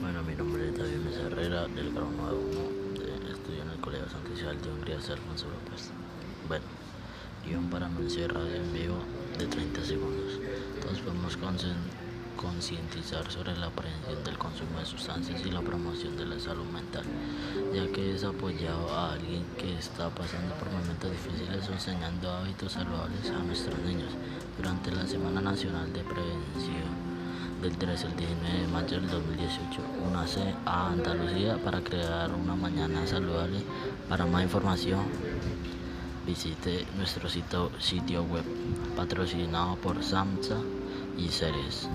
Bueno, mi nombre es David Mesa Herrera, del grado 9 de, eh, estudio en el Colegio San Cristóbal de Hungría, Alfonso López. Bueno, guion para anuncio de radio en vivo de 30 segundos. Todos podemos concientizar sobre la prevención del consumo de sustancias y la promoción de la salud mental, ya que es apoyado a alguien que está pasando por momentos difíciles o enseñando hábitos saludables a nuestros niños durante la Semana Nacional de Prevención del 13 al 19 de mayo del 2018. Unace a Andalucía para crear una mañana saludable. Para más información, visite nuestro sitio, sitio web patrocinado por SAMSA y Ceres.